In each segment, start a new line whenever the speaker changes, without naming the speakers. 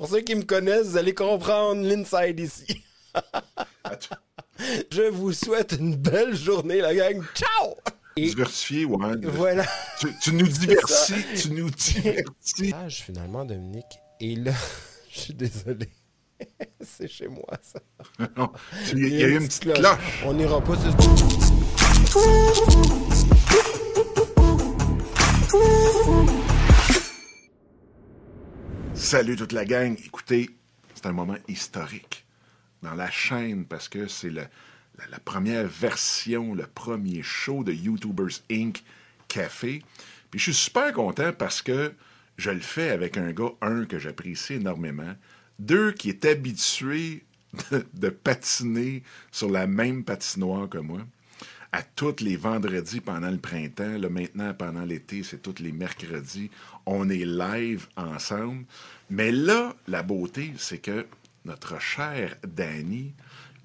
Pour ceux qui me connaissent, vous allez comprendre l'inside ici. Je vous souhaite une belle journée, la gang. Ciao!
Diversifié, ouais.
Voilà.
Tu, nous divertis, tu nous divertis.
Ah, finalement, Dominique. Et là, je suis désolé. C'est chez moi, ça.
il y a, eu une petite cloche.
On n'ira pas sur
Salut toute la gang. Écoutez, c'est un moment historique dans la chaîne parce que c'est la, première version, le premier show de YouTubers Inc. Café. Puis je suis super content parce que je le fais avec un gars, un, que j'apprécie énormément, deux, qui est habitué de, patiner sur la même patinoire que moi à tous les vendredis pendant le printemps. Là, maintenant, pendant l'été, c'est tous les mercredis. On est live ensemble. Mais là, la beauté, c'est que notre cher Danny,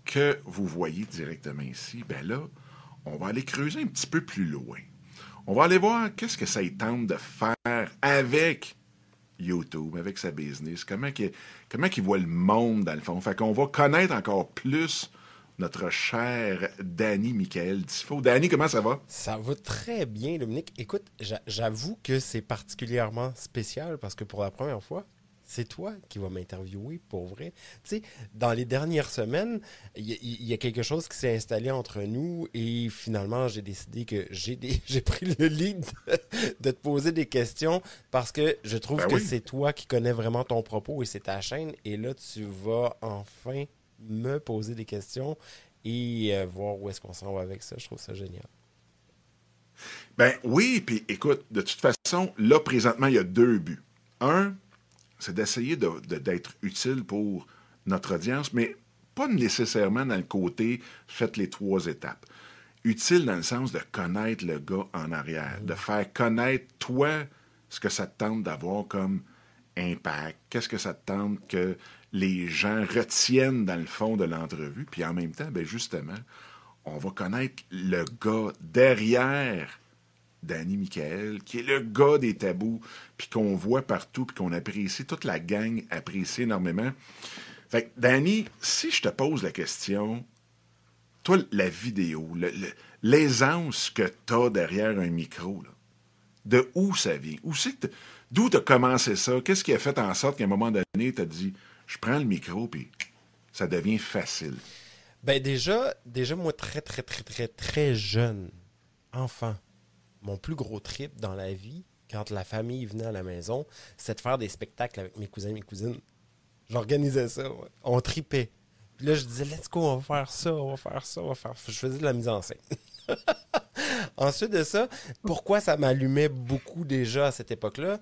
que vous voyez directement ici, ben là, on va aller creuser un petit peu plus loin. On va aller voir qu'est-ce que ça tente de faire avec YouTube, avec sa business, comment il, comment il voit le monde dans le fond. Fait qu'on va connaître encore plus notre cher Danny Michael Tifo. Danny, comment ça va?
Ça va très bien, Dominique. Écoute, j'avoue que c'est particulièrement spécial parce que pour la première fois, c'est toi qui vas m'interviewer pour vrai. Tu sais, dans les dernières semaines, il y, a quelque chose qui s'est installé entre nous et finalement, j'ai décidé que j'ai pris le lead de, te poser des questions parce que je trouve ben que c'est toi qui connais vraiment ton propos et c'est ta chaîne. Et là, tu vas enfin me poser des questions et euh, voir où est-ce qu'on s'en va avec ça. Je trouve ça génial.
Ben oui, puis écoute, de toute façon, là, présentement, il y a deux buts. Un, c'est d'essayer d'être utile pour notre audience, mais pas nécessairement dans le côté faites les trois étapes. Utile dans le sens de connaître le gars en arrière, de faire connaître toi ce que ça te tente d'avoir comme impact, qu'est-ce que ça te tente que les gens retiennent dans le fond de l'entrevue, puis en même temps, ben justement, on va connaître le gars derrière Danny Michael, qui est le gars des tabous, puis qu'on voit partout, puis qu'on apprécie, toute la gang apprécie énormément. Fait que, Danny, si je te pose la question, toi, la vidéo, l'aisance que tu as derrière un micro, de où ça vient? Où c'est D'où tu as commencé ça? Qu'est-ce qui a fait en sorte qu'à un moment donné, tu as dit, je prends le micro, puis ça devient facile?
Ben déjà, déjà, moi, très, très, très, très, très jeune, enfant, mon plus gros trip dans la vie, quand la famille venait à la maison, c'était de faire des spectacles avec mes cousins et mes cousines. J'organisais ça. On tripait. Puis là, je disais, let's go, on va faire ça, on va faire ça, on va faire. Je faisais de la mise en scène. Ensuite de ça, pourquoi ça m'allumait beaucoup déjà à cette époque-là?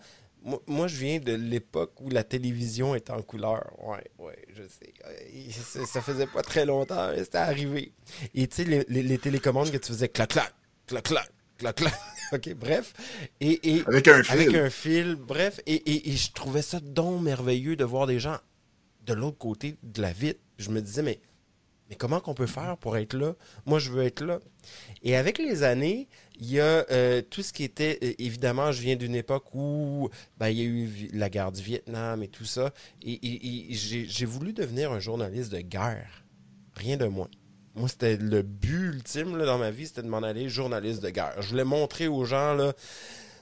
Moi, je viens de l'époque où la télévision était en couleur. Ouais, ouais, je sais. Ça faisait pas très longtemps, c'était arrivé. Et tu sais, les, les, télécommandes que tu faisais clac, clac, clac, clac, clac, clac. OK, bref. Et,
avec un fil.
Avec un fil, bref. Et, je trouvais ça donc merveilleux de voir des gens de l'autre côté de la vitre. Je me disais, mais, mais comment qu'on peut faire pour être là? Moi, je veux être là. Et avec les années, il y a euh, tout ce qui était... Euh, évidemment, je viens d'une époque où ben, il y a eu la guerre du Vietnam et tout ça. Et, et j'ai voulu devenir un journaliste de guerre. Rien de moins. Moi, c'était le but ultime dans ma vie, c'était de m'en aller journaliste de guerre. Je voulais montrer aux gens, là,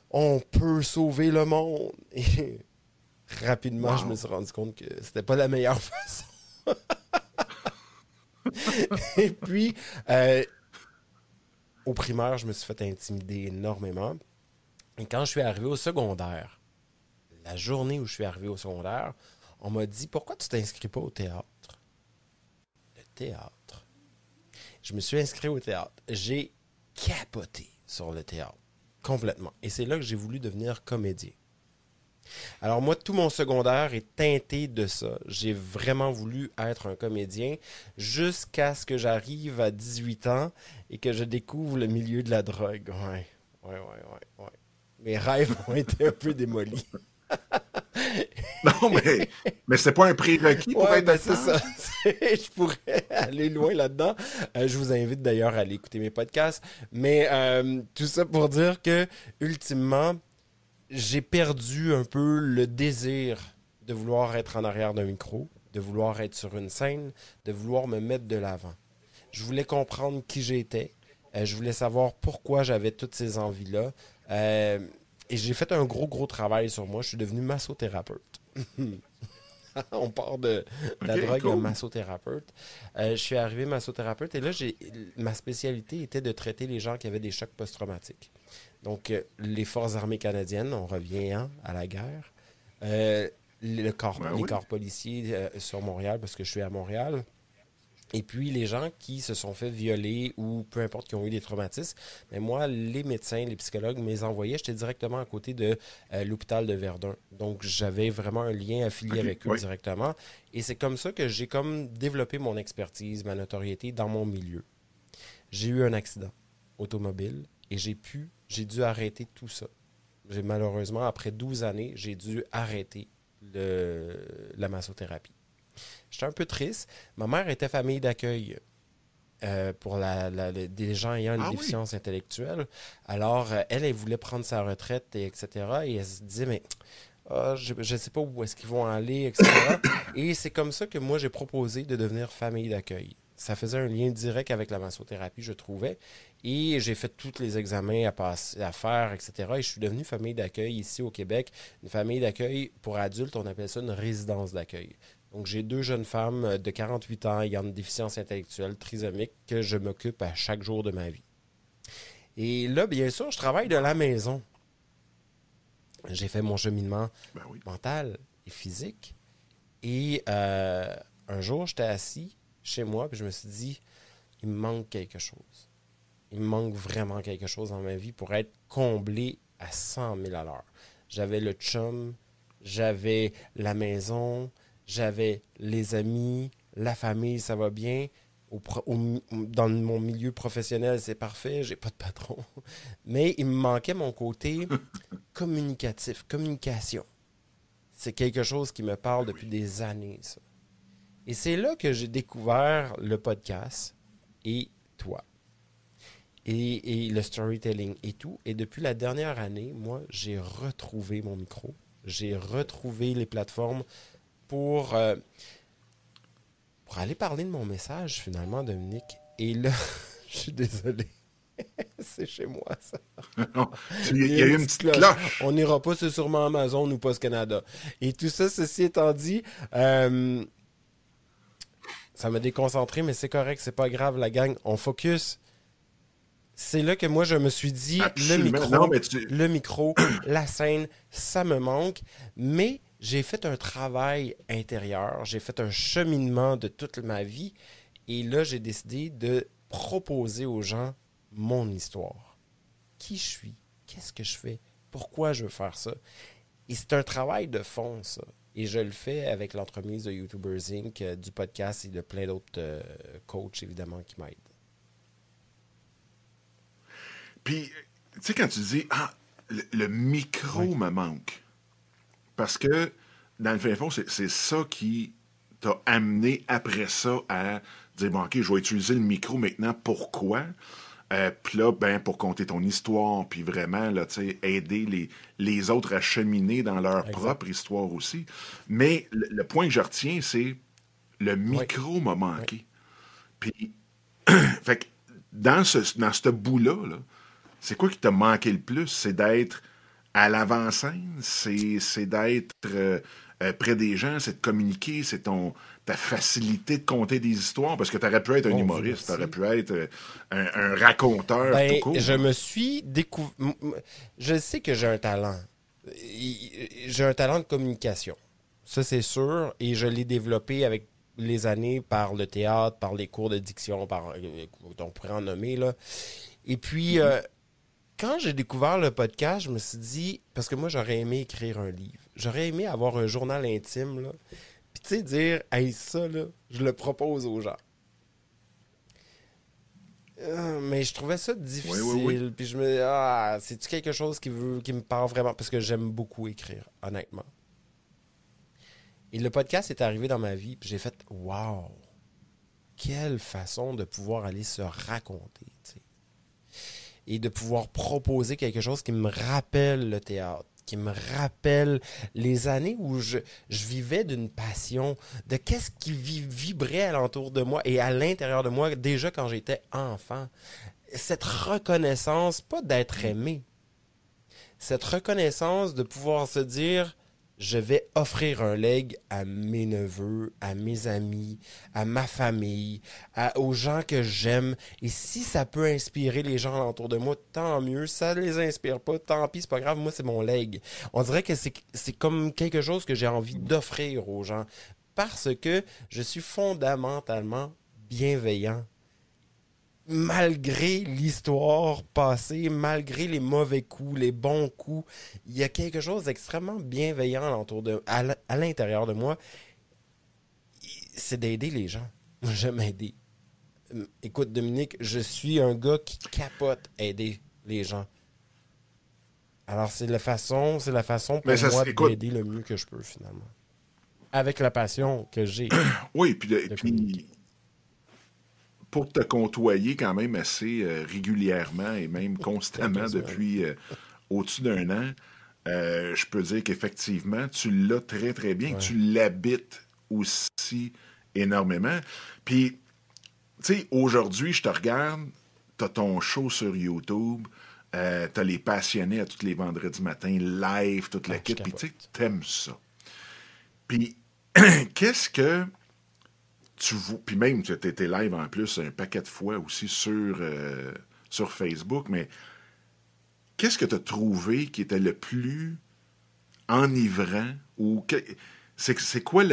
on peut sauver le monde. Et rapidement, je me suis rendu compte que c'était pas la meilleure façon. Et puis, euh, au primaire, je me suis fait intimider énormément. Et quand je suis arrivé au secondaire, la journée où je suis arrivé au secondaire, on m'a dit Pourquoi tu t'inscris pas au théâtre? Le théâtre je me suis inscrit au théâtre. J'ai capoté sur le théâtre. Complètement. Et c'est là que j'ai voulu devenir comédien. Alors moi, tout mon secondaire est teinté de ça. J'ai vraiment voulu être un comédien jusqu'à ce que j'arrive à 18 ans et que je découvre le milieu de la drogue. Ouais, ouais, ouais, ouais. ouais. Mes rêves ont été un peu démolis.
non, mais, mais c'est pas un prérequis pour être ben
c'est ça. je pourrais aller loin là-dedans. Euh, je vous invite d'ailleurs à aller écouter mes podcasts. Mais euh, tout ça pour dire que, ultimement, j'ai perdu un peu le désir de vouloir être en arrière d'un micro, de vouloir être sur une scène, de vouloir me mettre de l'avant. Je voulais comprendre qui j'étais. Euh, je voulais savoir pourquoi j'avais toutes ces envies-là. Euh, et j'ai fait un gros, gros travail sur moi. Je suis devenu massothérapeute. On part de, la drogue à massothérapeute. Euh, je suis arrivé massothérapeute et là, ma spécialité était de traiter les gens qui avaient des chocs post-traumatiques. Donc, les forces armées canadiennes, on revient hein, à la guerre. le corps, ben les corps policiers sur Montréal, parce que je suis à Montréal. Et puis les gens qui se sont fait violer ou peu importe qui ont eu des traumatismes, mais moi, les médecins, les psychologues mes envoyaient, j'étais directement à côté de euh, l'hôpital de Verdun. Donc j'avais vraiment un lien affilié avec eux directement. Et c'est comme ça que j'ai comme développé mon expertise, ma notoriété dans mon milieu. J'ai eu un accident automobile et j'ai pu, j'ai dû arrêter tout ça. J'ai malheureusement, après 12 années, j'ai dû arrêter le, la massothérapie. J'étais un peu triste. Ma mère était famille d'accueil. Euh, pour la, des gens ayant une ah déficience intellectuelle. Alors, euh, elle, elle voulait prendre sa retraite, et etc. Et elle se disait, mais ah, je ne sais pas où est-ce qu'ils vont aller, etc. et c'est comme ça que moi, j'ai proposé de devenir famille d'accueil. Ça faisait un lien direct avec la massothérapie, je trouvais. Et j'ai fait tous les examens à, passer, à faire, etc. Et je suis devenu famille d'accueil ici au Québec. Une famille d'accueil pour adultes, on appelle ça une résidence d'accueil. Donc, j'ai deux jeunes femmes de 48 ans ayant une déficience intellectuelle trisomique que je m'occupe à chaque jour de ma vie. Et là, bien sûr, je travaille de la maison. J'ai fait mon cheminement ben mental et physique. Et euh, un jour, j'étais assis chez moi, puis je me suis dit, il me manque quelque chose. Il me manque vraiment quelque chose dans ma vie pour être comblé à 100 000 à l'heure. J'avais le chum, j'avais la maison, j'avais les amis, la famille, ça va bien. dans mon milieu professionnel, c'est parfait, j'ai pas de patron. Mais il me manquait mon côté communicatif, communication. C'est quelque chose qui me parle depuis des années, ça. Et c'est là que j'ai découvert le podcast et toi. Et, et, le storytelling et tout. Et depuis la dernière année, moi, j'ai retrouvé mon micro. J'ai retrouvé les plateformes pour, euh, pour aller parler de mon message, finalement, Dominique. Et là, je suis désolé. c'est chez moi, ça.
Il y a, eu une petite cloche.
On n'ira pas, c'est sûrement Amazon ou Post Canada. Et tout ça, ceci étant dit, euh, ça m'a déconcentré, mais c'est correct, c'est pas grave, la gang. On focus. C'est là que moi, je me suis dit, le micro, le micro, la scène, ça me manque. Mais j'ai fait un travail intérieur, j'ai fait un cheminement de toute ma vie et là, j'ai décidé de proposer aux gens mon histoire. Qui je suis? Qu'est-ce que je fais? Pourquoi je veux faire ça? Et c'est un travail de fond, ça. Et je le fais avec l'entremise de YouTubers Inc., euh, du podcast et de plein d'autres euh, coachs, évidemment, qui m'aident.
Puis, tu sais, quand tu dis, ah, le, micro me manque. Parce que, dans le fin fond, c'est ça qui t'a amené après ça à dire, bon, OK, je vais utiliser le micro maintenant. Pourquoi? Euh, puis là, ben, pour compter ton histoire, puis vraiment, là, aider les, les autres à cheminer dans leur propre histoire aussi. Mais le, point que je retiens, c'est le micro m'a manqué. Puis, fait que dans ce, dans ce bout-là, -là, c'est quoi qui t'a manqué le plus? C'est d'être à l'avant-scène, c'est d'être euh, euh, près des gens, c'est de communiquer, c'est ton ta facilité de compter des histoires, parce que tu aurais pu être un humoriste, tu aurais pu être euh, un, raconteur.
Ben, je me suis découvert... Je sais que j'ai un talent. J'ai un talent de communication. Ça, c'est sûr. Et je l'ai développé avec les années par le théâtre, par les cours de diction, par... On pourrait en nommer, là. Et puis... Mm-hmm quand j'ai découvert le podcast, je me suis dit, parce que moi, j'aurais aimé écrire un livre. J'aurais aimé avoir un journal intime, là. Puis, tu sais, dire, hey, ça, là, je le propose aux gens. Euh, mais je trouvais ça difficile. Puis je me dis, ah, c'est-tu quelque chose qui, veut, qui me parle vraiment? Parce que j'aime beaucoup écrire, honnêtement. Et le podcast est arrivé dans ma vie, puis j'ai fait, wow, quelle façon de pouvoir aller se raconter, tu sais et de pouvoir proposer quelque chose qui me rappelle le théâtre, qui me rappelle les années où je, je vivais d'une passion, de qu'est-ce qui vibrait alentour de moi et à l'intérieur de moi déjà quand j'étais enfant. Cette reconnaissance, pas d'être aimé, cette reconnaissance de pouvoir se dire je vais offrir un leg à mes neveux, à mes amis, à ma famille, aux gens que j'aime. Et si ça peut inspirer les gens autour de moi, tant mieux. Ça les inspire pas, tant pis, c'est pas grave. Moi, c'est mon leg. On dirait que c'est comme quelque chose que j'ai envie d'offrir aux gens parce que je suis fondamentalement bienveillant malgré l'histoire passée, malgré les mauvais coups, les bons coups, il y a quelque chose d'extrêmement bienveillant de, à l'intérieur de moi. C'est d'aider les gens. J'aime aider. Écoute, Dominique, je suis un gars qui capote aider les gens. Alors, c'est la façon, c'est la façon pour moi d'aider le mieux que je peux, finalement. Avec la passion que j'ai.
oui, puis, puis pour te côtoyer quand même assez euh, régulièrement et même constamment depuis euh, au-dessus d'un an, euh, je peux dire qu'effectivement, tu l'as très, très bien, tu l'habites aussi énormément. Puis, tu sais, aujourd'hui, je te regarde, tu as ton show sur YouTube, tu as les passionnés à tous les vendredis matins, live, toute la ah, puis tu sais, aimes ça. Puis, qu'est-ce que tu puis même tu été live en plus un paquet de fois aussi sur, euh, sur Facebook, mais qu'est-ce que tu as trouvé qui était le plus enivrant ou c'est quoi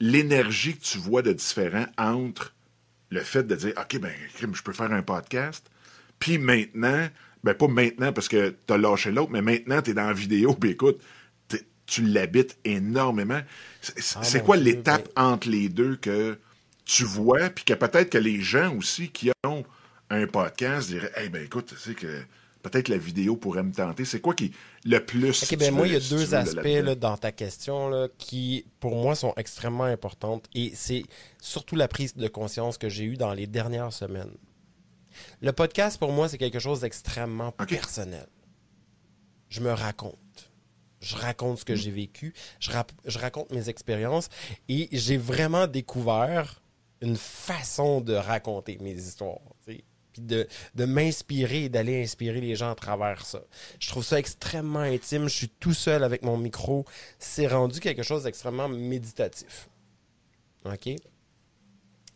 l'énergie que tu vois de différent entre le fait de dire OK, ben, je peux faire un podcast, puis maintenant, ben pas maintenant parce que tu as lâché l'autre, mais maintenant tu es dans la vidéo, puis écoute, tu l'habites énormément. C'est ah, quoi l'étape entre les deux que tu vois, puis que peut-être que les gens aussi qui ont un podcast diraient Eh ben écoute, tu sais que peut-être la vidéo pourrait me tenter. C'est quoi qui le plus
Ok, ben moi, il y a deux aspects là, dans ta question là, qui, pour moi, sont extrêmement importantes. Et c'est surtout la prise de conscience que j'ai eue dans les dernières semaines. Le podcast, pour moi, c'est quelque chose d'extrêmement personnel. Je me raconte. Je raconte ce que mm. j'ai vécu. Je, je raconte mes expériences. Et j'ai vraiment découvert une façon de raconter mes histoires. Puis de, de m'inspirer et d'aller inspirer les gens à travers ça. Je trouve ça extrêmement intime. Je suis tout seul avec mon micro. C'est rendu quelque chose d'extrêmement méditatif. OK?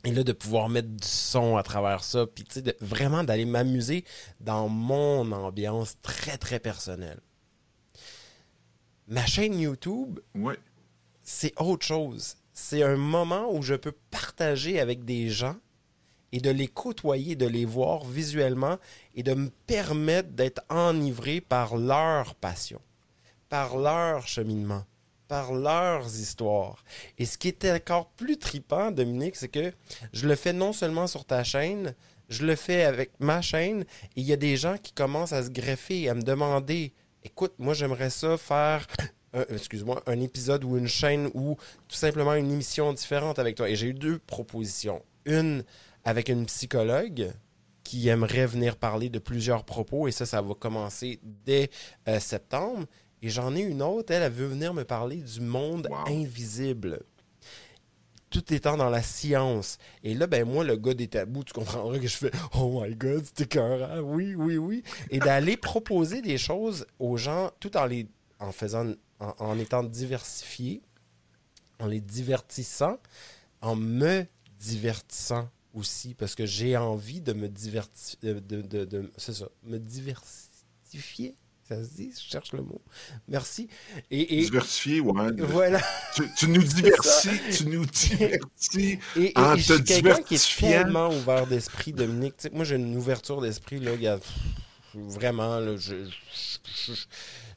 Et là, de pouvoir mettre du son à travers ça, puis vraiment d'aller m'amuser dans mon ambiance très, très personnelle. Ma chaîne YouTube,
ouais.
c'est autre chose c'est un moment où je peux partager avec des gens et de les côtoyer, de les voir visuellement et de me permettre d'être enivré par leur passion, par leur cheminement, par leurs histoires. Et ce qui est encore plus tripant, Dominique, c'est que je le fais non seulement sur ta chaîne, je le fais avec ma chaîne et il y a des gens qui commencent à se greffer, à me demander écoute, moi j'aimerais ça faire excuse-moi, un épisode ou une chaîne ou tout simplement une émission différente avec toi. Et j'ai eu deux propositions. Une avec une psychologue qui aimerait venir parler de plusieurs propos et ça, ça va commencer dès euh, septembre. Et j'en ai une autre, elle, elle veut venir me parler du monde invisible. Tout étant dans la science. Et là, ben moi, le gars des tabous, tu comprendras que je fais Oh my god, c'était cœur, oui, oui, oui. Et d'aller proposer des choses aux gens tout en les en faisant en, étant diversifié, en les divertissant, en me divertissant aussi, parce que j'ai envie de me divertir, de, de, c'est ça, me diversifier. Ça se dit, je cherche le mot. Merci. Et,
Diversifier, ouais.
Voilà.
Tu, nous divertis, tu nous divertis.
Et, et, en je quelqu'un qui est tellement ouvert d'esprit, Dominique. moi, j'ai une ouverture d'esprit, là, vraiment, là, je, je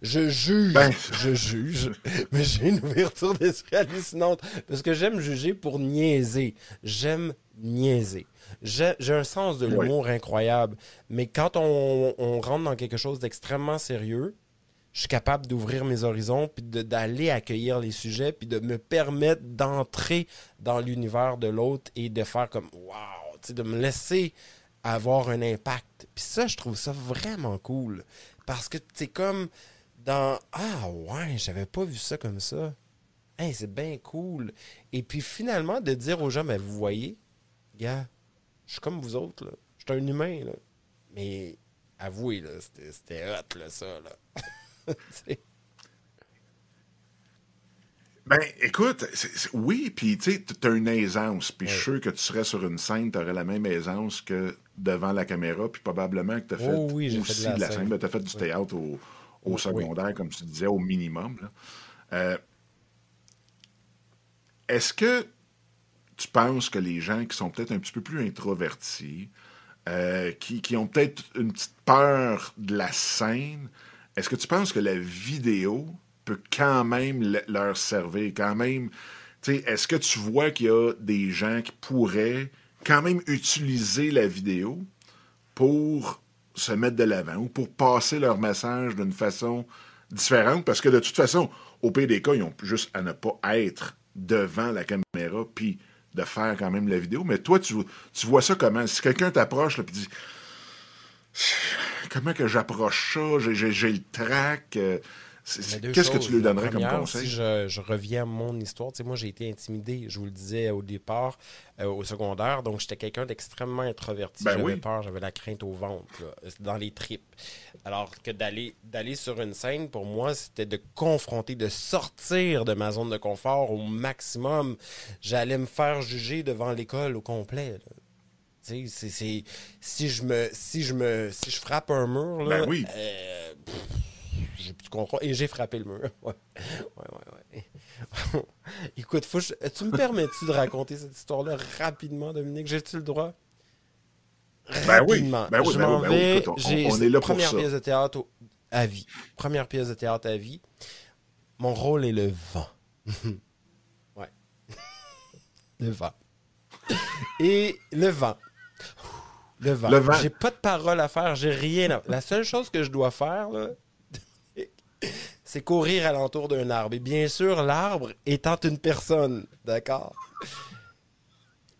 juge, ben. je juge, mais j'ai une ouverture d'esprit hallucinante parce que j'aime juger pour niaiser. J'aime niaiser. J'ai un sens de l'humour incroyable, mais quand on, rentre dans quelque chose d'extrêmement sérieux, je suis capable d'ouvrir mes horizons, puis d'aller accueillir les sujets, puis de me permettre d'entrer dans l'univers de l'autre et de faire comme wow, de me laisser avoir un impact. Puis ça, je trouve ça vraiment cool. Parce que c'est comme dans Ah ouais, j'avais pas vu ça comme ça. Hey, c'est bien cool. Et puis finalement, de dire aux gens, mais vous voyez, gars, je suis comme vous autres, là. Je suis un humain, là. Mais avouez, là, c'était hot, là, ça, là.
Ben, écoute, oui, puis tu sais, tu as une aisance, puis je suis sûr que tu serais sur une scène, tu aurais la même aisance que devant la caméra, puis probablement que tu as fait
oh oui,
aussi
fait de la, scène,
ben, tu as fait du théâtre au, secondaire, comme tu disais, au minimum. Euh, est-ce que tu penses que les gens qui sont peut-être un petit peu plus introvertis, euh, qui, qui, ont peut-être une petite peur de la scène, est-ce que tu penses que la vidéo peut quand même leur servir, quand même. Est-ce que tu vois qu'il y a des gens qui pourraient quand même utiliser la vidéo pour se mettre de l'avant ou pour passer leur message d'une façon différente? Parce que de toute façon, au pire des cas, ils ont juste à ne pas être devant la caméra puis de faire quand même la vidéo. Mais toi, tu, vois ça comment? Si quelqu'un t'approche et dit Comment que j'approche ça? J'ai le trac. Euh, Qu'est-ce que tu lui donnerais comme conseil?
Si je, reviens à mon histoire, tu sais, moi j'ai été intimidé, je vous le disais au départ, euh, au secondaire, donc j'étais quelqu'un d'extrêmement introverti.
Ben
j'avais peur, j'avais la crainte au ventre, dans les tripes. Alors que d'aller d'aller sur une scène, pour moi, c'était de confronter, de sortir de ma zone de confort au maximum. J'allais me faire juger devant l'école au complet. Si je me si je me si je frappe un mur là,
ben oui.
Euh, j'ai plus Et j'ai frappé le mur. Ouais, ouais, ouais. Écoute, faut tu me permets-tu de raconter cette histoire-là rapidement, Dominique? J'ai-tu le droit?
Ben oui. Ben oui,
je
ben
m'en
ben
vais.
J'ai on, est là
première
pour
pièce de théâtre à vie. Première pièce de théâtre à vie. Mon rôle est le vent. ouais. le vent. Et le vent. Le vent. Le vent. J'ai pas de parole à faire, j'ai rien à... La seule chose que je dois faire, là, c'est courir alentour d'un arbre. Et bien sûr, l'arbre étant une personne, d'accord?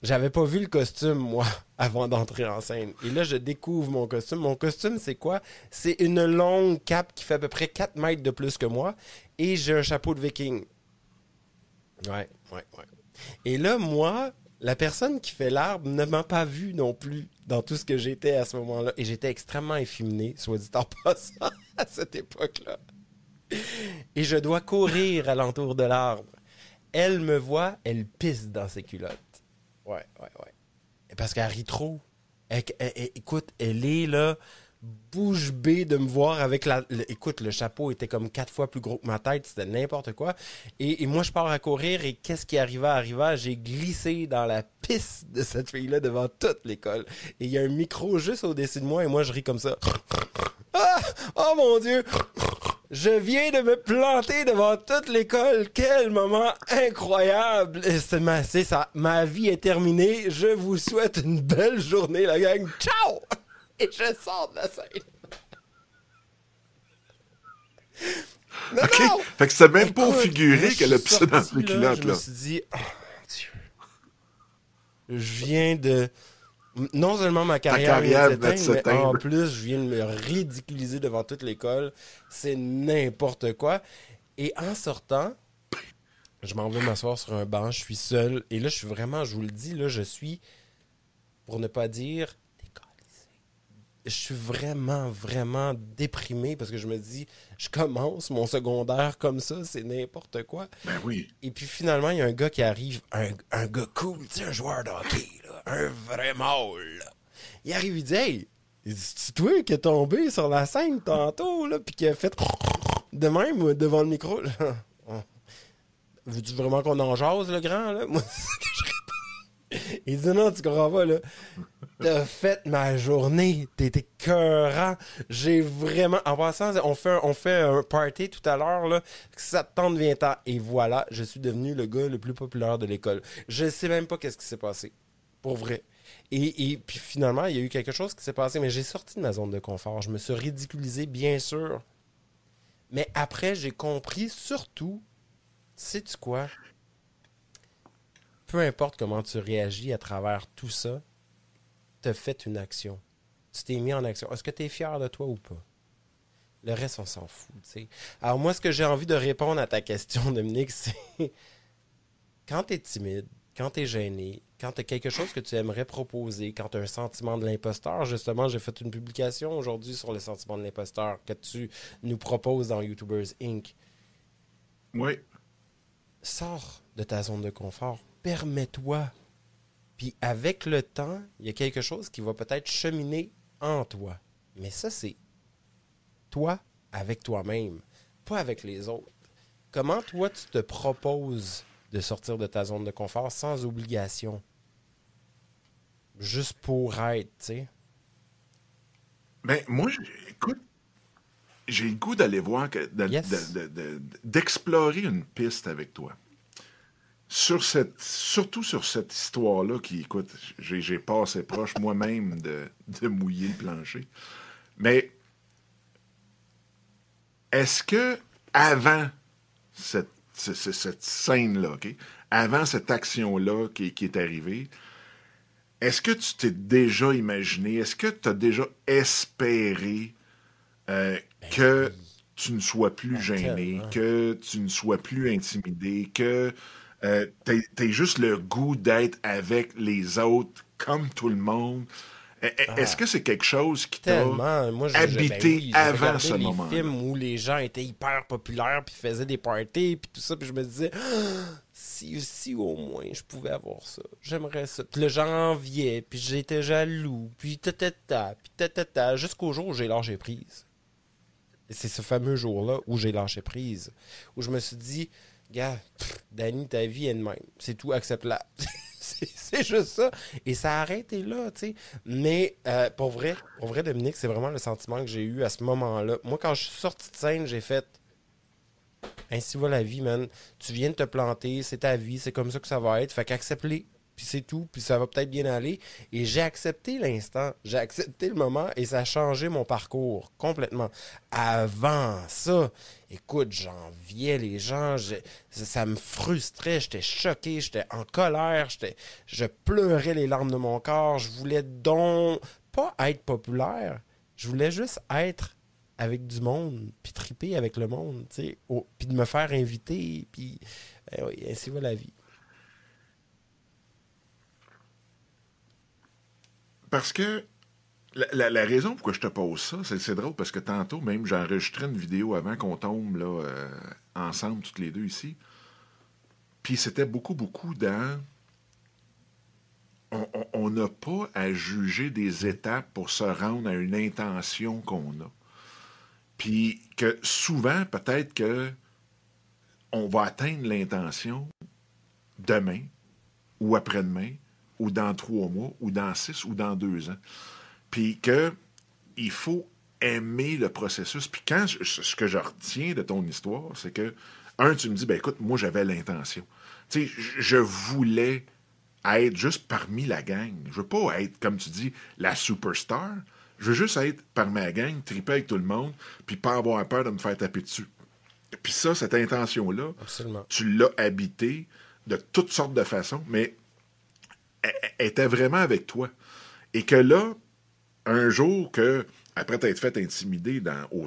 J'avais pas vu le costume, moi, avant d'entrer en scène. Et là, je découvre mon costume. Mon costume, c'est quoi? C'est une longue cape qui fait à peu près 4 mètres de plus que moi. Et j'ai un chapeau de viking. Ouais, ouais, ouais. Et là, moi, la personne qui fait l'arbre ne m'a pas vu non plus dans tout ce que j'étais à ce moment-là. Et j'étais extrêmement efféminé, soit dit en passant, à cette époque-là et je dois courir alentour de l'arbre. Elle me voit, elle pisse dans ses culottes. Ouais, ouais, ouais. Parce qu'elle rit trop. écoute, elle est là, bouche bée de me voir avec la. écoute, le chapeau était comme quatre fois plus gros que ma tête, c'était n'importe quoi. Et, moi, je pars à courir et qu'est-ce qui arriva, arriva? J'ai glissé dans la pisse de cette fille-là devant toute l'école. Et il y a un micro juste au-dessus de moi et moi, je ris comme ça. Ah! Oh mon Dieu! Je viens de me planter devant toute l'école. Quel moment incroyable. C'est ça. Ma vie est terminée. Je vous souhaite une belle journée, la gang. Ciao! Et je sors de la scène.
OK. Fait que c'est même pas figuré qu'elle a pissé dans les culottes, là. Je
me suis dit, oh, Dieu. Je viens de non seulement ma carrière, vient de mais en plus, je viens de me ridiculiser devant toute l'école. C'est n'importe quoi. Et en sortant, je m'en vais m'asseoir sur un banc, je suis seul. Et là, je suis vraiment, je vous le dis, là, je suis, pour ne pas dire je suis vraiment, vraiment déprimé parce que je me dis, je commence mon secondaire comme ça, c'est n'importe quoi.
Ben oui.
Et puis finalement, il y a un gars qui arrive, un, un gars cool, tu sais, un joueur de hockey, là, un vrai mâle. Il arrive, il dit, hey, c'est toi qui es tombé sur la scène tantôt, là, puis qui a fait de même devant le micro. Veux-tu vraiment qu'on en jase, le grand, là? Moi, il dit non, tu comprends pas, là. T'as fait ma journée. T'étais cœurant. J'ai vraiment. En passant, on fait, on fait un party tout à l'heure, là. Ça te tente, viens Et voilà, je suis devenu le gars le plus populaire de l'école. Je sais même pas qu'est-ce qui s'est passé. Pour vrai. Et, et puis finalement, il y a eu quelque chose qui s'est passé, mais j'ai sorti de ma zone de confort. Je me suis ridiculisé, bien sûr. Mais après, j'ai compris surtout, sais-tu quoi? peu importe comment tu réagis à travers tout ça, tu as fait une action. Tu t'es mis en action. Est-ce que tu es fier de toi ou pas? Le reste, on s'en fout. Alors, moi, ce que j'ai envie de répondre à ta question, Dominique, c'est quand tu es timide, quand tu es gêné, quand tu as quelque chose que tu aimerais proposer, quand tu as un sentiment de l'imposteur, justement, j'ai fait une publication aujourd'hui sur le sentiment de l'imposteur que tu nous proposes dans YouTubers Inc.
Oui.
Sors de ta zone de confort. Permets-toi. Puis avec le temps, il y a quelque chose qui va peut-être cheminer en toi. Mais ça, c'est toi avec toi-même, pas avec les autres. Comment toi, tu te proposes de sortir de ta zone de confort sans obligation? Juste pour être, tu sais?
Ben, moi, écoute, j'ai le goût d'aller voir, d'explorer une piste avec toi. Sur cette, surtout sur cette histoire-là qui, écoute, j'ai passé proche moi-même de, de mouiller le plancher. Mais est-ce que avant cette, cette, scène-là, avant cette action-là qui, qui, est arrivée, est-ce que tu t'es déjà imaginé, est-ce que tu as déjà espéré euh, ben que tu ne sois plus gêné, que tu ne sois plus intimidé, que euh, tu aies, juste le goût d'être avec les autres comme tout le monde? E, e, est-ce ah. que c'est quelque chose qui t'a habité ben avant ce moment?
des films où les gens étaient hyper populaires, puis faisaient des parties, puis tout ça, puis je me disais, ah, si, si au moins je pouvais avoir ça, j'aimerais ça. Puis là, j'enviais, puis j'étais jaloux, puis ta puis ta jusqu'au jour où j'ai lâché prise. C'est ce fameux jour-là où j'ai lâché prise, où je me suis dit, gars, Danny, ta vie est de même. C'est tout, accepte-la. c'est juste ça. Et ça a arrêté là, tu sais. Mais euh, pour vrai, pour vrai, Dominique, c'est vraiment le sentiment que j'ai eu à ce moment-là. Moi, quand je suis sorti de scène, j'ai fait Ainsi va la vie, man. Tu viens de te planter, c'est ta vie, c'est comme ça que ça va être. Fait qu'accepte-les puis c'est tout, puis ça va peut-être bien aller. Et j'ai accepté l'instant, j'ai accepté le moment et ça a changé mon parcours complètement. Avant ça, écoute, j'enviais les gens, ça me frustrait, j'étais choqué, j'étais en colère, je pleurais les larmes de mon corps, je voulais donc pas être populaire, je voulais juste être avec du monde, puis triper avec le monde, tu sais, puis de me faire inviter, puis ben oui, ainsi va la vie.
Parce que la, raison pourquoi je te pose ça, c'est drôle parce que tantôt, même, j'ai enregistré une vidéo avant qu'on tombe là, euh, ensemble, toutes les deux ici. Puis c'était beaucoup, beaucoup dans. On n'a pas à juger des étapes pour se rendre à une intention qu'on a. Puis que souvent, peut-être que on va atteindre l'intention demain ou après-demain ou dans trois mois, ou dans six, ou dans deux ans. Puis que il faut aimer le processus. Puis quand ce que je retiens de ton histoire, c'est que, un, tu me dis, ben écoute, moi j'avais l'intention. Tu sais, je voulais être juste parmi la gang. Je veux pas être, comme tu dis, la superstar. Je veux juste être parmi la gang, triper avec tout le monde, puis pas avoir peur de me faire taper dessus. Puis ça, cette intention-là, tu l'as habité de toutes sortes de façons, mais était vraiment avec toi. Et que là, un jour que, après t'être fait intimider dans, au,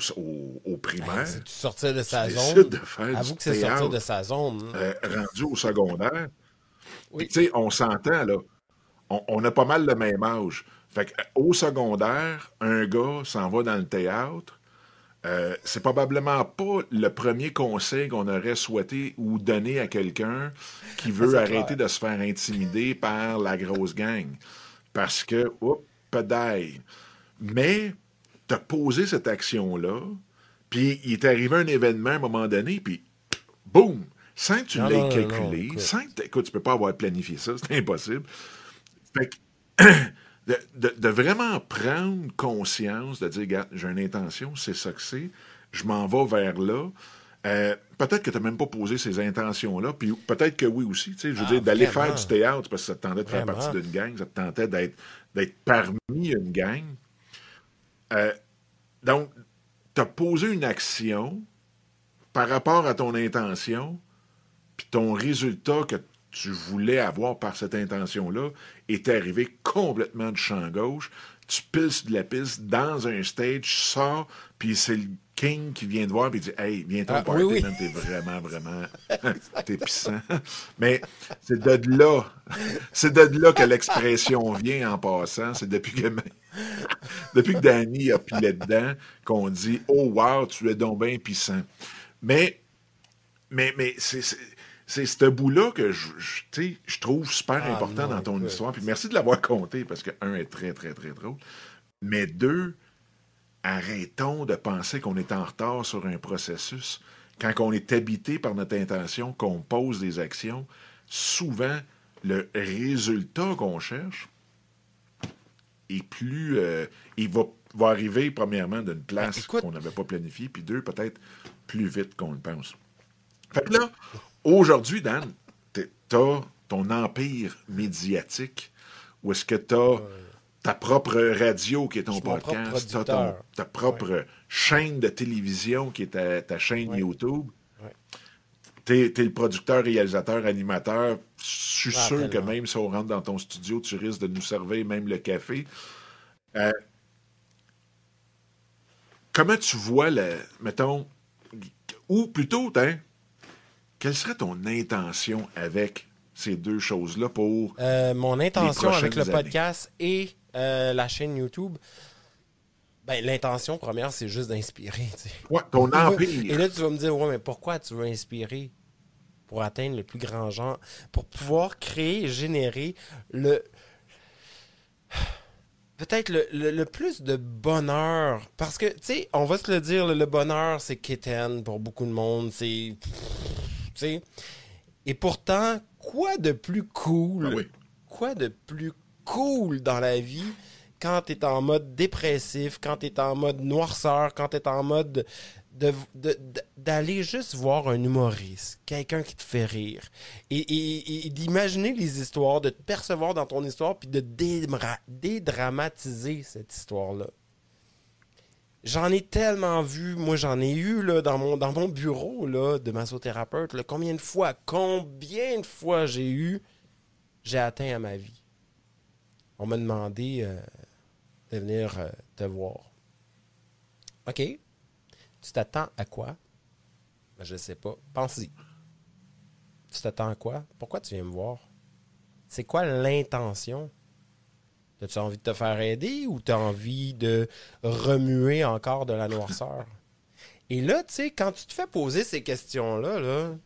au, primaire.
Ben, tu sortais de sa zone?
De faire
Avoue que c'est sortir de sa zone.
Euh, rendu au secondaire. Tu sais, on s'entend, là. On, a pas mal le même âge. Fait au secondaire, un gars s'en va dans le théâtre, euh, c'est probablement pas le premier conseil qu'on aurait souhaité ou donné à quelqu'un qui veut arrêter de se faire intimider par la grosse gang. Parce que, oups, pédaille. Mais, t'as posé cette action-là, puis il est arrivé un événement à un moment donné, puis boum! Sans que tu l'aies calculé, sans que, écoute, tu peux pas avoir planifié ça, c'est impossible. Fait que, de, vraiment prendre conscience, de dire, regarde, j'ai une intention, c'est ça que c'est, je m'en vais vers là. Euh, peut-être que tu n'as même pas posé ces intentions-là, puis peut-être que oui aussi. Tu sais, je veux ah, dire, d'aller faire du théâtre parce que ça te tentait de faire partie d'une gang, ça te tentait d'être, d'être parmi une gang. Euh, donc, tu as posé une action par rapport à ton intention, puis ton résultat que tu voulais avoir par cette intention-là est arrivé complètement de champ gauche. tu piles sur de la piste dans un stage, ça, puis c'est le King qui vient te voir et dit Hey, viens-toi
Ah,
au party,
oui,
t'es vraiment, vraiment. t'es puissant. Mais c'est de là. C'est de là que l'expression vient en passant. C'est depuis que. Depuis que Danny a pilé dedans, qu'on dit Oh, wow, tu es donc bien puissant. Mais, mais, mais c'est. C'est- ce bout-là que je, je, tu sais, je trouve super
Ah,
important
non,
dans ton
écoute.
histoire. Puis merci de l'avoir compté parce que, un, est très, très, très drôle. Mais deux, arrêtons de penser qu'on est en retard sur un processus. Quand on est habité par notre intention, qu'on pose des actions, souvent, le résultat qu'on cherche est plus... euh, il va, va arriver, premièrement, d'une place
Ben,
qu'on n'avait pas planifiée, puis deux, peut-être plus vite qu'on le pense. Fait que là, aujourd'hui, Dan, t'as ton empire médiatique, ou est-ce que t'as ta propre radio qui est ton podcast, t'as ton- ta propre chaîne de télévision qui est ta, ta chaîne
Ouais.
YouTube.
Ouais.
T'es es le producteur, réalisateur, animateur. Je suis
Ah,
sûr que même si on rentre dans ton studio, tu risques de nous servir même le café. Euh, comment tu vois, le, mettons, ou plutôt, hein, quelle serait ton intention avec ces deux choses-là pour...
Euh, mon intention avec le
années?
podcast et euh, la chaîne YouTube, ben, l'intention première, c'est juste d'inspirer. tu sais.
Ouais, ton
Et
empire.
là, tu vas me dire, ouais, mais pourquoi tu veux inspirer pour atteindre le plus grand genre, pour pouvoir créer et générer le. Peut-être le, le- le plus de bonheur. Parce que, tu sais, on va se le dire, le, le bonheur, c'est quétaine pour beaucoup de monde. C'est. Sais. Et pourtant, quoi de plus cool
Ah oui.
quoi de plus cool dans la vie quand tu es en mode dépressif, quand tu es en mode noirceur, quand tu es en mode de- de- de- d'aller juste voir un humoriste, quelqu'un qui te fait rire, et, et- et d'imaginer les histoires, de te percevoir dans ton histoire, puis de dédra- dédramatiser cette histoire-là. J'en ai tellement vu, moi j'en ai eu là, dans, mon, bureau là, de massothérapeute, combien de fois, combien de fois j'ai eu, j'ai atteint à ma vie. On m'a demandé euh, de venir euh, te voir. OK. Tu t'attends à quoi? Ben, je sais pas. Pense-y. Tu t'attends à quoi? Pourquoi tu viens me voir? C'est quoi l'intention? As-tu envie de te faire aider ou tu as envie de remuer encore de la noirceur? Et là, tu sais, quand tu te fais poser ces questions-là, là,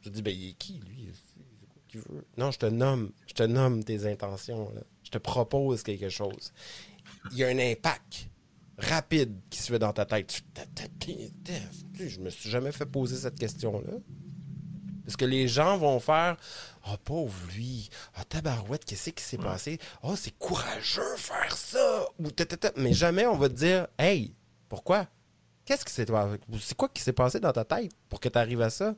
je dis, ben, il est qui, lui? C'est quoi qu'il veut? Non, je te nomme. Je te nomme tes intentions. Je te propose quelque chose. Il y a un impact rapide qui se fait dans ta tête. Je me suis jamais fait poser cette question-là. Parce que les gens vont faire Oh, pauvre lui. Ah, tabarouette, qu'est-ce qui s'est passé? Oh, c'est courageux faire ça. Ou ta, ta, ta. Mais jamais on va te dire Hey, pourquoi? Qu'est-ce qui s'est passé? C'est quoi qui s'est passé dans ta tête pour que tu arrives à ça?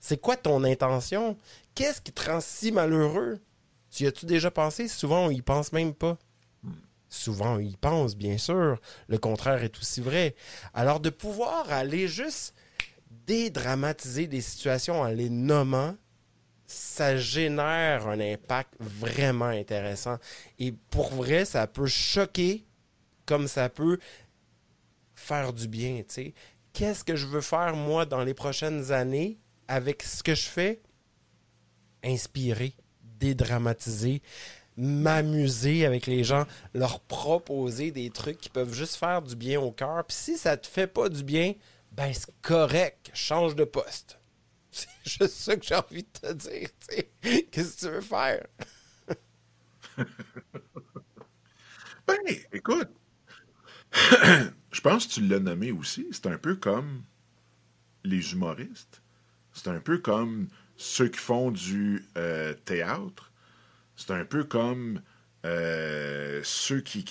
C'est quoi ton intention? Qu'est-ce qui te rend si malheureux? Tu y as-tu déjà pensé? Souvent, on y pense même pas. Souvent, on y pense, bien sûr. Le contraire est aussi vrai. Alors, de pouvoir aller juste dédramatiser des situations en les nommant, ça génère un impact vraiment intéressant. Et pour vrai, ça peut choquer comme ça peut faire du bien. Qu'est-ce que je veux faire, moi, dans les prochaines années avec ce que je fais? Inspirer, dédramatiser, m'amuser avec les gens, leur proposer des trucs qui peuvent juste faire du bien au cœur. Puis si ça te fait pas du bien, ben c'est correct, change de poste. C'est juste ça que j'ai envie de te dire. Qu'est-ce que tu veux faire?
Ben, écoute, je pense que tu l'as nommé aussi. C'est un peu comme les humoristes. C'est un peu comme ceux qui font du euh, théâtre. C'est un peu comme euh, ceux qui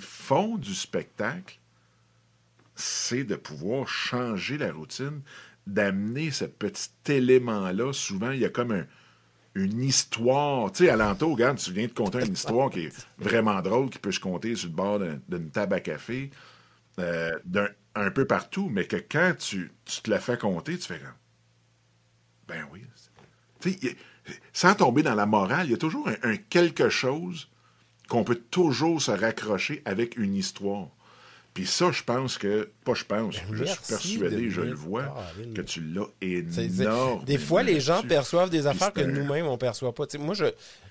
font du spectacle. C'est de pouvoir changer la routine, d'amener ce petit élément-là. Souvent, il y a comme un, une histoire. Tu sais, alentour, regarde, tu viens de conter une histoire qui est vraiment drôle, qui peut se compter sur le bord d'un- d'une table à café, euh, d'un- un peu partout, mais que quand tu, te la fais compter, tu fais. Ben oui. Tu sais, sans tomber dans la morale, il y a toujours un quelque chose qu'on peut toujours se raccrocher avec une histoire. Puis ça, je pense que, pas je pense,
Ben,
je suis persuadé, je le vois, que tu l'as énorme.
Des fois, les gens perçoivent des affaires que nous-mêmes, on perçoit pas. Moi, je,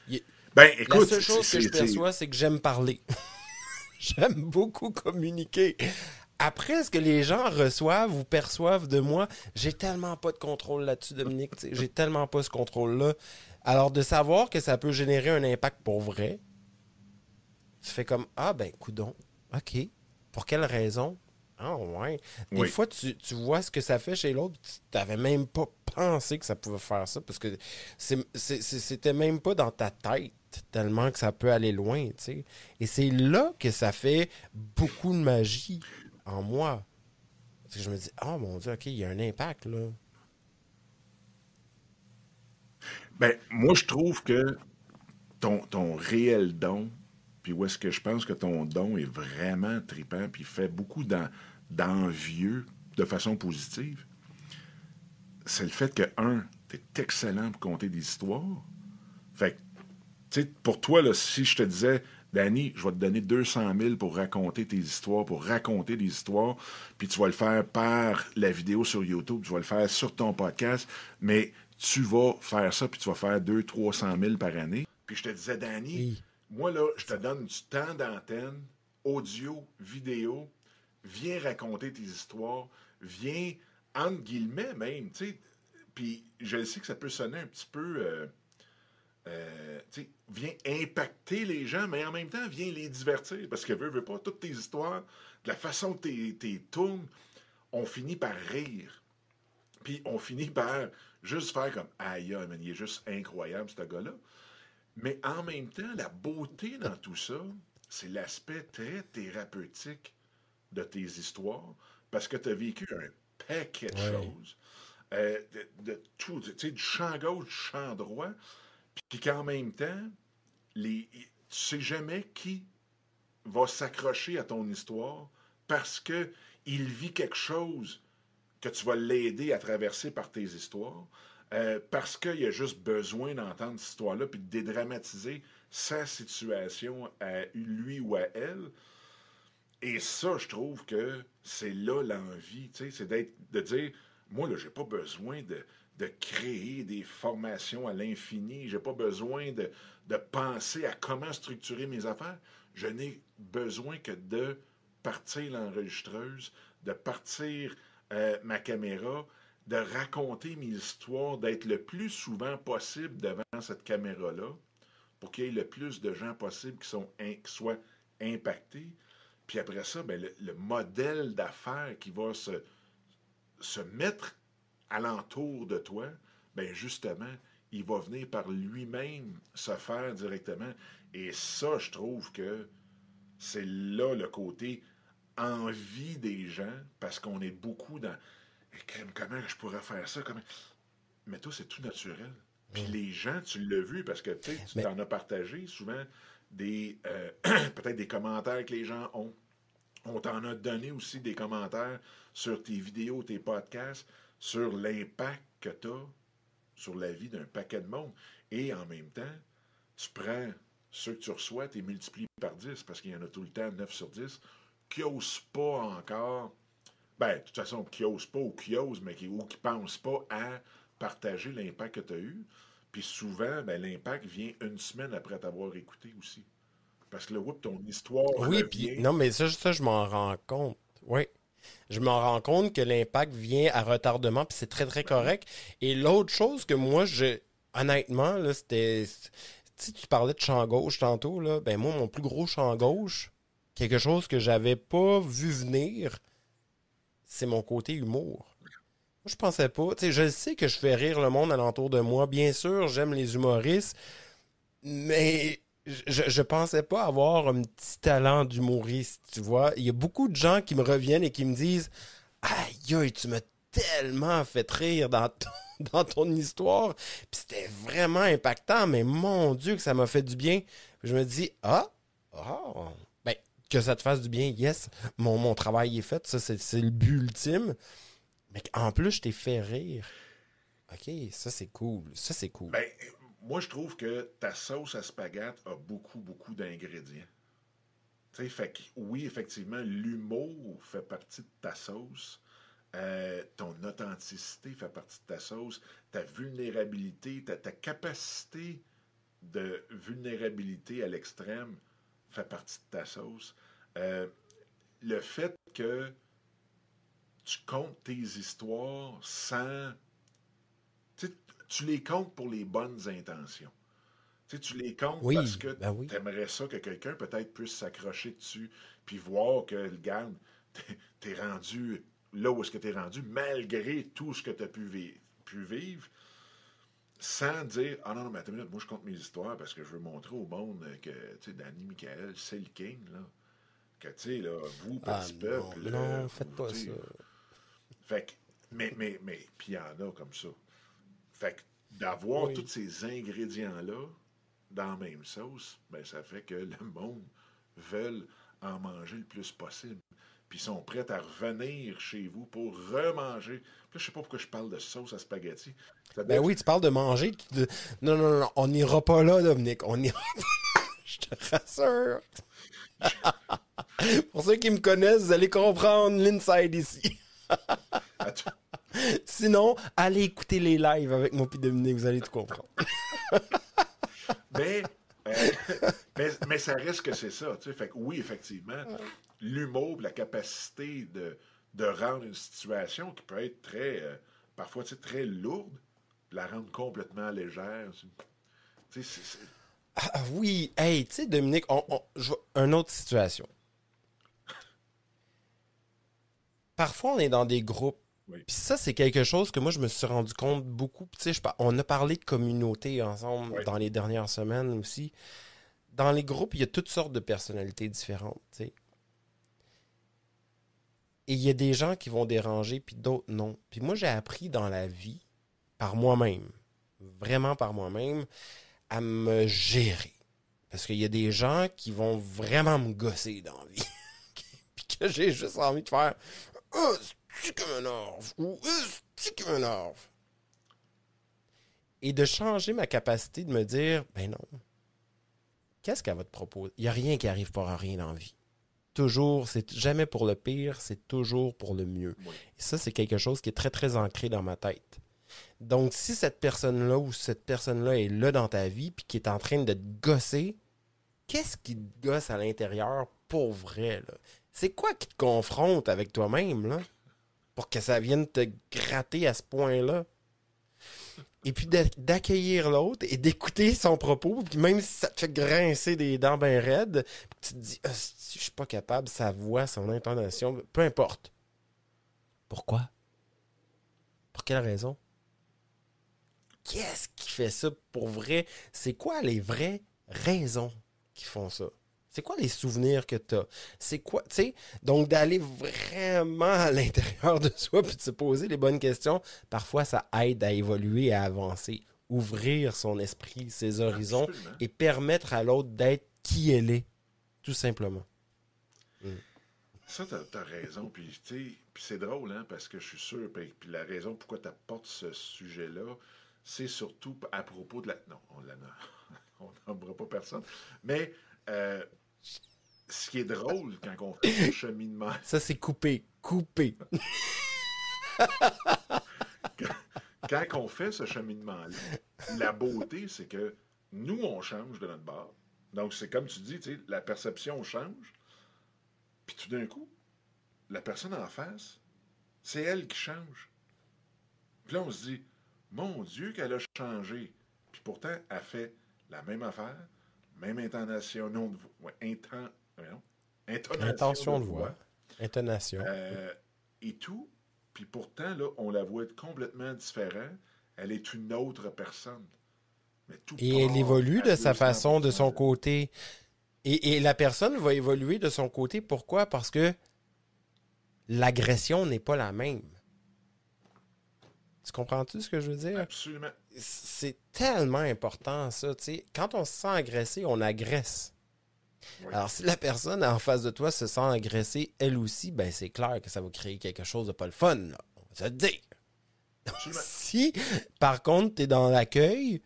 y-
Ben,
la
écoute,
seule chose que je perçois, c'est que j'aime parler. j'aime beaucoup communiquer. Après, ce que les gens reçoivent ou perçoivent de moi, j'ai tellement pas de contrôle là-dessus, Dominique. J'ai tellement pas ce contrôle-là. Alors, de savoir que ça peut générer un impact pour vrai, tu fais comme Ah, ben, coudon. OK. Pour quelle raison? Ah, ouais. Des
Oui.
fois, tu, tu vois ce que ça fait chez l'autre, tu t'avais même pas pensé que ça pouvait faire ça parce que c'était même pas dans ta tête tellement que ça peut aller loin, tu sais. Et c'est là que ça fait beaucoup de magie en moi. Parce que je me dis, oh mon Dieu, OK, il y a un impact, là.
Ben, moi, je trouve que ton, ton réel don, puis où est-ce que je pense que ton don est vraiment tripant, puis fait beaucoup d'en- d'envieux de façon positive, c'est le fait que, un, tu es excellent pour conter des histoires. Fait que, pour toi, là, si je te disais, Danny, je vais te donner 200 000 pour raconter tes histoires, pour raconter des histoires, puis tu vas le faire par la vidéo sur YouTube, tu vas le faire sur ton podcast, mais tu vas faire ça, puis tu vas faire 200-300 000 par année. Puis je te disais, Danny,
Oui.
Moi, là, je te donne du temps d'antenne, audio, vidéo, viens raconter tes histoires, viens, entre guillemets même, tu sais, puis je sais que ça peut sonner un petit peu... euh, euh, tu sais, viens impacter les gens, mais en même temps, viens les divertir. Parce que veux, veux pas, toutes tes histoires, de la façon que tes tournes, on finit par rire. Puis on finit par juste faire comme aïe, il est juste incroyable, ce gars-là. Mais en même temps, la beauté dans tout ça, c'est l'aspect très thérapeutique de tes histoires, parce que tu as vécu un paquet de
Ouais.
choses, euh, de, de tout, tu sais, du champ gauche, du champ droit, puis qu'en même temps, les, tu sais jamais qui va s'accrocher à ton histoire parce que il vit quelque chose que tu vas l'aider à traverser par tes histoires, euh, parce qu'il a juste besoin d'entendre cette histoire-là puis de dédramatiser sa situation à lui ou à elle. Et ça, je trouve que c'est là l'envie, c'est d'être, de dire, moi, là, j'ai pas besoin de, de créer des formations à l'infini, j'ai pas besoin de, de penser à comment structurer mes affaires. Je n'ai besoin que de partir l'enregistreuse, de partir euh, ma caméra, de raconter mes histoires, d'être le plus souvent possible devant cette caméra-là, pour qu'il y ait le plus de gens possible qui, sont qui soient impactés. Puis après ça, ben, le, le modèle d'affaires qui va se, se mettre alentour de toi, ben justement, il va venir par lui-même se faire directement. Et ça, je trouve que c'est là le côté envie des gens, parce qu'on est beaucoup dans comment je pourrais faire ça? Comment... Mais toi, c'est tout naturel. Puis les gens, tu l'as vu parce que tu
Mais-
t'en as partagé souvent des euh, peut-être des commentaires que les gens ont. On t'en a donné aussi des commentaires sur tes vidéos, tes podcasts, sur l'impact que tu as sur la vie d'un paquet de monde. Et en même temps, tu prends ceux que tu reçois, tu les multiplies par 10 parce qu'il y en a tout le temps 9 sur 10 qui n'osent pas encore, ben, de toute façon, qui n'osent pas ou qui osent, mais qui, ou qui ne pensent pas à partager l'impact que tu as eu. Puis souvent, ben, l'impact vient une semaine après t'avoir écouté aussi. Parce que là, whoop, ton histoire.
Oui, puis non, mais ça, ça je m'en rends compte. Oui. Je m'en rends compte que l'impact vient à retardement, puis c'est très, très correct. Et l'autre chose que moi, je. Honnêtement, là, c'était. Tu sais, tu parlais de champ gauche tantôt, là. Ben, moi, mon plus gros champ gauche, quelque chose que j'avais pas vu venir, c'est mon côté humour. Moi, je pensais pas. Tu je sais que je fais rire le monde alentour de moi. Bien sûr, j'aime les humoristes, mais je, je pensais pas avoir un petit talent d'humoriste, tu vois. Il y a beaucoup de gens qui me reviennent et qui me disent Aïe, tu m'as tellement fait rire dans ton, histoire. Puis c'était vraiment impactant, mais mon Dieu, que ça m'a fait du bien. Je me dis Ah, ben, que ça te fasse du bien, yes. Mon, mon travail est fait, ça, c'est le but ultime. Mais en plus, je t'ai fait rire. OK, ça, c'est cool. Ça, c'est cool.
Ben, moi, je trouve que ta sauce à spaghetti a beaucoup, beaucoup d'ingrédients. Tu sais, fait que, oui, effectivement, l'humour fait partie de ta sauce. Euh, ton authenticité fait partie de ta sauce. Ta vulnérabilité, ta, ta capacité de vulnérabilité à l'extrême fait partie de ta sauce. Euh, le fait que tu comptes tes histoires sans. Tu, tu les comptes pour les bonnes intentions. Tu, tu les comptes
Oui,
parce que
ben oui.
tu aimerais ça que quelqu'un peut-être puisse s'accrocher dessus, puis voir que, regarde, t'es- t'es rendu là où est-ce que t'es rendu, malgré tout ce que tu as pu, vi- pu vivre, sans dire Ah non, non, mais attends une minute, moi je compte mes histoires parce que je veux montrer au monde que, tu sais, Danny Michael, c'est le king, là. Que, tu sais, là, vous,
Ah
petit
non,
peuple.
non,
euh,
faites pas ça.
fait que, mais, mais, mais, puis il y en a comme ça. Fait que d'avoir
Oui.
tous ces ingrédients-là dans la même sauce, ben ça fait que le monde veut en manger le plus possible. Puis ils sont prêts à revenir chez vous pour remanger. Puis là, je sais pas pourquoi je parle de sauce à spaghetti. Ça
Ben oui, tu parles de manger. de- Non, non, non, on n'ira pas là, Dominique. On n'ira pas là. Je te rassure. Pour ceux qui me connaissent, vous allez comprendre l'inside ici. Sinon, allez écouter les lives avec mon Dominique, vous allez tout comprendre.
Mais, euh, mais, mais ça reste que c'est ça. Tu sais. Fait que oui, effectivement, l'humour, la capacité de, de rendre une situation qui peut être très, euh, parfois tu sais, très lourde, la rendre complètement légère. Tu sais, c'est-
Ah oui, hey, tu sais, Dominique, on, on, je une autre situation. Parfois, on est dans des groupes.
Oui.
Puis ça, c'est quelque chose que moi, je me suis rendu compte beaucoup. Je on a parlé de communauté ensemble
Oui.
dans les dernières semaines aussi. Dans les groupes, il y a toutes sortes de personnalités différentes, tu sais. Et il y a des gens qui vont déranger, puis d'autres non. Puis moi, j'ai appris dans la vie, par moi-même, vraiment par moi-même, à me gérer. Parce qu'il y a des gens qui vont vraiment me gosser dans la vie. Puis que j'ai juste envie de faire Oh, c'est qui m'énerve ou Oh, c'est qui m'énerve. Et de changer ma capacité de me dire Ben non. Qu'est-ce qu'elle va te proposer? Il n'y a rien qui arrive pour rien dans la vie. Toujours, c'est jamais pour le pire, c'est toujours pour le mieux.
Oui.
Et ça, c'est quelque chose qui est très, très ancré dans ma tête. Donc, si cette personne-là ou cette personne-là est là dans ta vie puis qui est en train de te gosser, qu'est-ce qui te gosse à l'intérieur pour vrai, là? C'est quoi qui te confronte avec toi-même, là? Pour que ça vienne te gratter à ce point-là? Et puis d'a- d'accueillir l'autre et d'écouter son propos, puis même si ça te fait grincer des dents bien raides, tu te dis, Ah, je suis pas capable, sa voix, son intonation, peu importe. Pourquoi? Pour quelle raison? Qu'est-ce qui fait ça pour vrai? C'est quoi les vraies raisons qui font ça? C'est quoi les souvenirs que tu as? C'est quoi, tu sais? Donc, d'aller vraiment à l'intérieur de soi puis de se poser les bonnes questions, parfois, ça aide à évoluer, à avancer, ouvrir son esprit, ses horizons
Absolument.
et permettre à l'autre d'être qui elle est, tout simplement.
Ça, t'as as raison. Puis, tu sais, puis c'est drôle, hein, parce que je suis sûr, puis, puis la raison pourquoi tu apportes ce sujet-là, c'est surtout à propos de la. Non, on on n'embra pas personne. Mais euh, ce qui est drôle quand on fait ce cheminement,
Ça, c'est coupé, coupé.
quand on fait ce cheminement-là, la beauté, c'est que nous, on change de notre bord. Donc, c'est comme tu dis, la perception change. Puis tout d'un coup, la personne en face, c'est elle qui change. Puis là, on se dit, mon Dieu, qu'elle a changé. Puis pourtant, elle fait la même affaire, même intonation, non de voix, inten- voyons, intonation
Intention de voix, intonation.
euh, et tout. Puis pourtant, là, on la voit être complètement différente. Elle est une autre personne. Mais tout
Et elle évolue de sa
200%.
façon, de son côté. Et, et la personne va évoluer de son côté. Pourquoi? Parce que l'agression n'est pas la même. Tu comprends-tu ce que je veux dire?
Absolument.
C'est tellement important, ça. tu sais. Quand on se sent agressé, on agresse.
Oui.
Alors, si la personne en face de toi se sent agressée, elle aussi, ben c'est clair que ça va créer quelque chose de pas le fun. Là. On va se dire. Si, par contre, tu es dans l'accueil,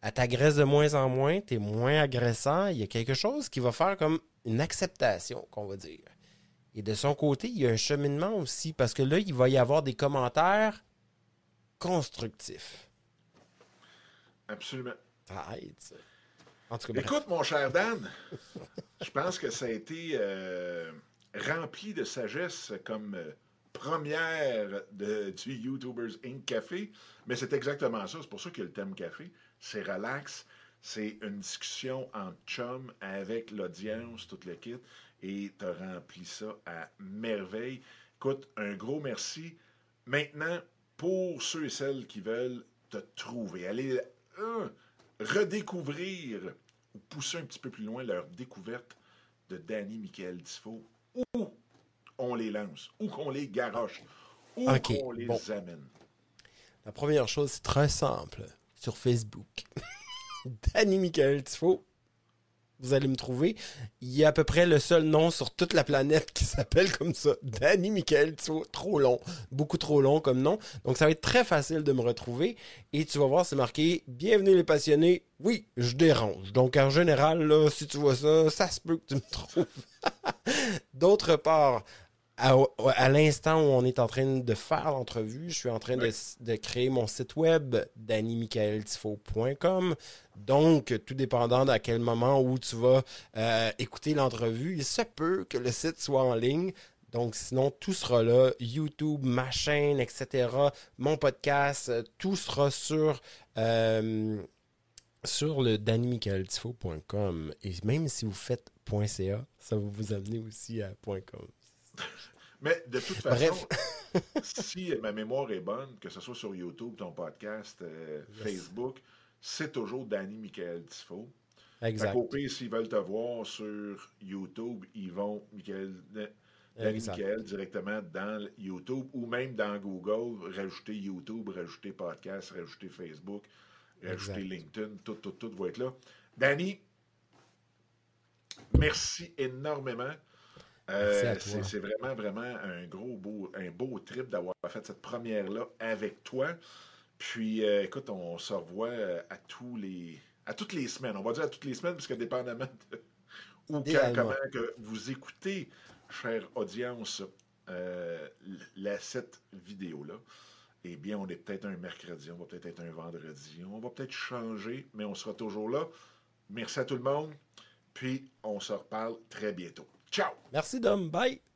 Elle t'agresse de moins en moins, tu es moins agressant. Il y a quelque chose qui va faire comme une acceptation, qu'on va dire. Et de son côté, il y a un cheminement aussi, parce que là, il va y avoir des commentaires constructifs.
Absolument.
Ça aide, ça. En tout cas, bref.
Écoute, mon cher Dan, je pense que ça a été euh, rempli de sagesse comme euh, première de, du YouTubers Inc. Café. Mais c'est exactement ça. C'est pour ça qu'il y a le thème café. C'est relax. C'est une discussion en chum avec l'audience, toute l'équipe. Et tu as rempli ça à merveille. Écoute, un gros merci. Maintenant, pour ceux et celles qui veulent te trouver, aller euh, redécouvrir ou pousser un petit peu plus loin leur découverte de Danny Michael Tifo, où on les lance, où qu'on les garoche, où
Ok,
on les
bon.
amène.
La première chose, c'est très simple. Sur Facebook. Danny Michael Tifo. Vous allez me trouver. Il y a à peu près le seul nom sur toute la planète qui s'appelle comme ça. Danny Michael Tifo. Trop long. Beaucoup trop long comme nom. Donc, ça va être très facile de me retrouver. Et tu vas voir, c'est marqué Bienvenue les passionnés. Oui, je dérange. Donc, en général, là, si tu vois ça, ça se peut que tu me trouves. D'autre part, à, à l'instant où on est en train de faire l'entrevue, je suis en train de, de créer mon site web dannymichaeltifo.com. Donc, tout dépendant d'à quel moment où tu vas euh, écouter l'entrevue, il se peut que le site soit en ligne. Donc, sinon, tout sera là. YouTube, ma chaîne, etc. Mon podcast, euh, tout sera sur, euh, sur le dannymichaeltifo.com. Et même si vous faites .ca, ça va vous amener aussi à .com.
Mais de toute façon, si ma mémoire est bonne, que ce soit sur YouTube, ton podcast, euh, Facebook, c'est toujours Danny Michael Tifo.
Exact.
pire, s'ils veulent te voir sur YouTube, ils vont Michael, Danny
Exact.
Michael directement dans YouTube ou même dans Google, rajouter YouTube, rajouter podcast, rajouter Facebook, rajouter
Exact.
LinkedIn, tout, tout, tout va être là. Danny, merci énormément. Euh, c'est vraiment, vraiment un gros beau, un beau trip d'avoir fait cette première-là avec toi. Puis, euh, écoute, on se revoit euh, à tous les à toutes les semaines. On va dire à toutes les semaines, parce que dépendamment de ou quand- comment que vous écoutez, chère audience, euh, la, cette vidéo-là, eh bien, on est peut-être un mercredi, on va peut-être être un vendredi, on va peut-être changer, mais on sera toujours là. Merci à tout le monde, puis on se reparle très bientôt. Ciao!
Merci Dom, bye!